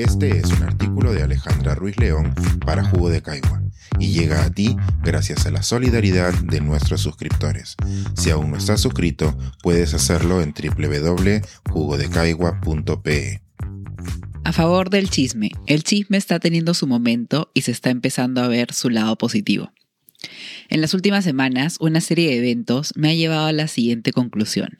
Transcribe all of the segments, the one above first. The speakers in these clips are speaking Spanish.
Este es un artículo de Alejandra Ruiz León para Jugo de Caigua y llega a ti gracias a la solidaridad de nuestros suscriptores. Si aún no estás suscrito, puedes hacerlo en www.jugodecaigua.pe. A favor del chisme, el chisme está teniendo su momento y se está empezando a ver su lado positivo. En las últimas semanas, una serie de eventos me ha llevado a la siguiente conclusión.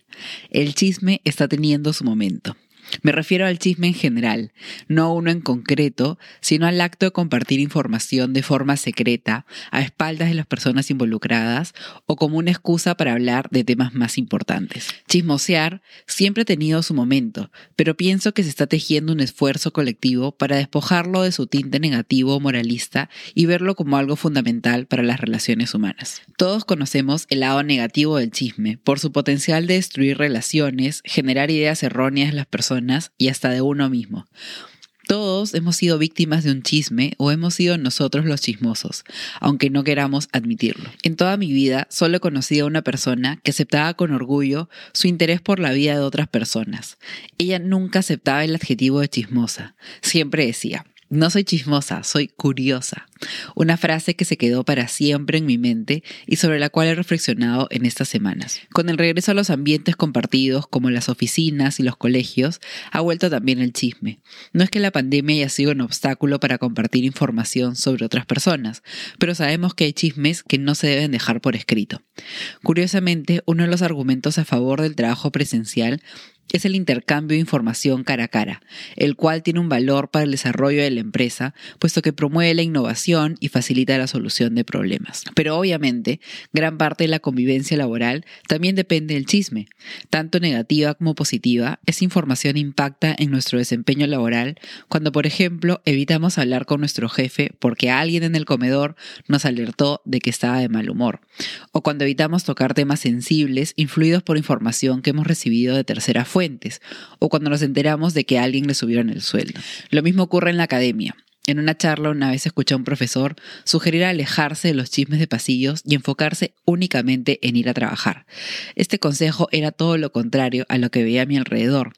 El chisme está teniendo su momento. Me refiero al chisme en general, no uno en concreto, sino al acto de compartir información de forma secreta, a espaldas de las personas involucradas o como una excusa para hablar de temas más importantes. Chismosear siempre ha tenido su momento, pero pienso que se está tejiendo un esfuerzo colectivo para despojarlo de su tinte negativo o moralista y verlo como algo fundamental para las relaciones humanas. Todos conocemos el lado negativo del chisme, por su potencial de destruir relaciones, generar ideas erróneas en las personas, y hasta de uno mismo. Todos hemos sido víctimas de un chisme o hemos sido nosotros los chismosos, aunque no queramos admitirlo. En toda mi vida solo he conocido a una persona que aceptaba con orgullo su interés por la vida de otras personas. Ella nunca aceptaba el adjetivo de chismosa. Siempre decía, no soy chismosa, soy curiosa. Una frase que se quedó para siempre en mi mente y sobre la cual he reflexionado en estas semanas. Con el regreso a los ambientes compartidos como las oficinas y los colegios, ha vuelto también el chisme. No es que la pandemia haya sido un obstáculo para compartir información sobre otras personas, pero sabemos que hay chismes que no se deben dejar por escrito. Curiosamente, uno de los argumentos a favor del trabajo presencial es el intercambio de información cara a cara, el cual tiene un valor para el desarrollo de la empresa, puesto que promueve la innovación y facilita la solución de problemas. Pero obviamente, gran parte de la convivencia laboral también depende del chisme. Tanto negativa como positiva, esa información impacta en nuestro desempeño laboral cuando, por ejemplo, evitamos hablar con nuestro jefe porque alguien en el comedor nos alertó de que estaba de mal humor, o cuando evitamos tocar temas sensibles influidos por información que hemos recibido de tercera fuente o cuando nos enteramos de que a alguien le subieron el sueldo. Lo mismo ocurre en la academia. En una charla una vez escuché a un profesor sugerir alejarse de los chismes de pasillos y enfocarse únicamente en ir a trabajar. Este consejo era todo lo contrario a lo que veía a mi alrededor.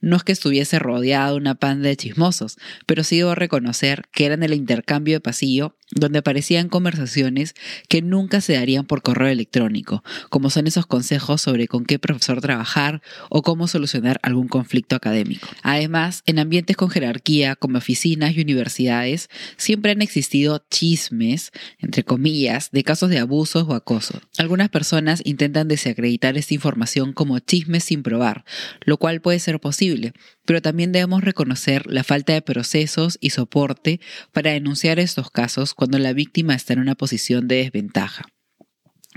No es que estuviese rodeado de una panda de chismosos, pero sí debo reconocer que eran el intercambio de pasillo donde aparecían conversaciones que nunca se darían por correo electrónico, como son esos consejos sobre con qué profesor trabajar o cómo solucionar algún conflicto académico. Además, en ambientes con jerarquía como oficinas y universidades, siempre han existido chismes, entre comillas, de casos de abusos o acoso. Algunas personas intentan desacreditar esta información como chismes sin probar, lo cual puede ser posible, pero también debemos reconocer la falta de procesos y soporte para denunciar estos casos la víctima está en una posición de desventaja.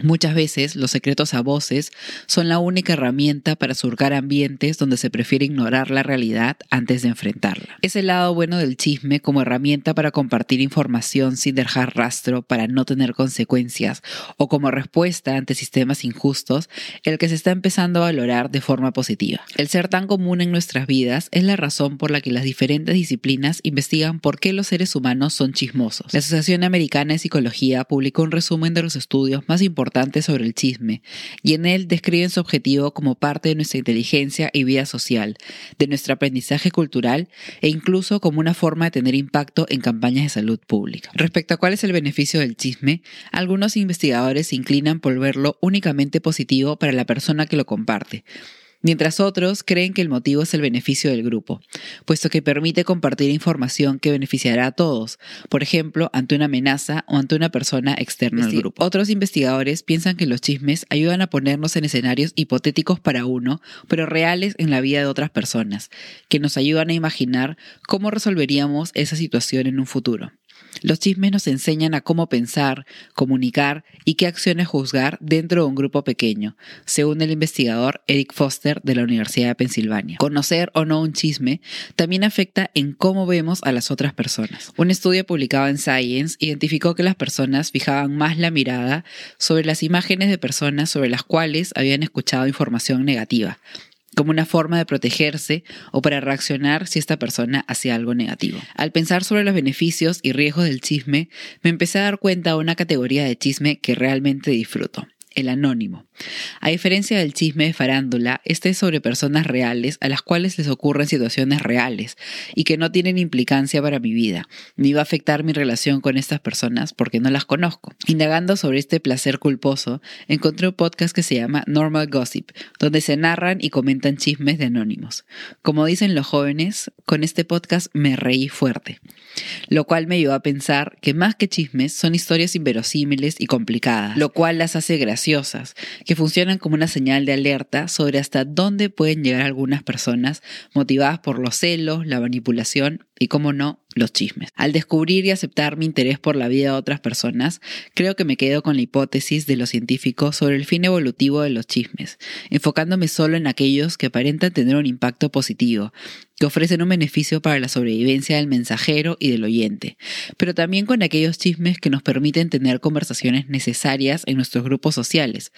Muchas veces los secretos a voces son la única herramienta para surcar ambientes donde se prefiere ignorar la realidad antes de enfrentarla. Es el lado bueno del chisme como herramienta para compartir información sin dejar rastro para no tener consecuencias o como respuesta ante sistemas injustos, el que se está empezando a valorar de forma positiva. El ser tan común en nuestras vidas es la razón por la que las diferentes disciplinas investigan por qué los seres humanos son chismosos. La Asociación Americana de Psicología publicó un resumen de los estudios más importantes sobre el chisme, y en él describen su objetivo como parte de nuestra inteligencia y vida social, de nuestro aprendizaje cultural e incluso como una forma de tener impacto en campañas de salud pública. Respecto a cuál es el beneficio del chisme, algunos investigadores se inclinan por verlo únicamente positivo para la persona que lo comparte, mientras otros creen que el motivo es el beneficio del grupo, puesto que permite compartir información que beneficiará a todos, por ejemplo, ante una amenaza o ante una persona externa al grupo. Otros investigadores piensan que los chismes ayudan a ponernos en escenarios hipotéticos para uno, pero reales en la vida de otras personas, que nos ayudan a imaginar cómo resolveríamos esa situación en un futuro. Los chismes nos enseñan a cómo pensar, comunicar y qué acciones juzgar dentro de un grupo pequeño, según el investigador Eric Foster de la Universidad de Pensilvania. Conocer o no un chisme también afecta en cómo vemos a las otras personas. Un estudio publicado en Science identificó que las personas fijaban más la mirada sobre las imágenes de personas sobre las cuales habían escuchado información negativa, como una forma de protegerse o para reaccionar si esta persona hacía algo negativo. Al pensar sobre los beneficios y riesgos del chisme, me empecé a dar cuenta de una categoría de chisme que realmente disfruto, el anónimo. A diferencia del chisme de farándula, este es sobre personas reales a las cuales les ocurren situaciones reales y que no tienen implicancia para mi vida, ni va a afectar mi relación con estas personas porque no las conozco. Indagando sobre este placer culposo, encontré un podcast que se llama Normal Gossip, donde se narran y comentan chismes de anónimos. Como dicen los jóvenes, con este podcast me reí fuerte, lo cual me llevó a pensar que más que chismes son historias inverosímiles y complicadas, lo cual las hace graciosas, que como una señal de alerta sobre hasta dónde pueden llegar algunas personas motivadas por los celos, la manipulación y, como no, los chismes. Al descubrir y aceptar mi interés por la vida de otras personas, creo que me quedo con la hipótesis de los científicos sobre el fin evolutivo de los chismes, enfocándome solo en aquellos que aparentan tener un impacto positivo, que ofrecen un beneficio para la sobrevivencia del mensajero y del oyente, pero también con aquellos chismes que nos permiten tener conversaciones necesarias en nuestros grupos sociales,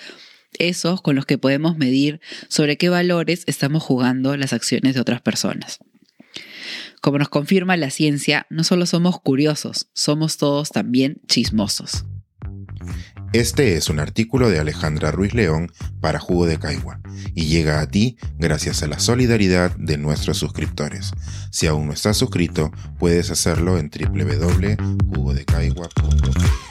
esos con los que podemos medir sobre qué valores estamos jugando las acciones de otras personas. Como nos confirma la ciencia, no solo somos curiosos, somos todos también chismosos. Este es un artículo de Alejandra Ruiz León para Jugo de Caigua y llega a ti gracias a la solidaridad de nuestros suscriptores. Si aún no estás suscrito, puedes hacerlo en www.jugodecaigua.com.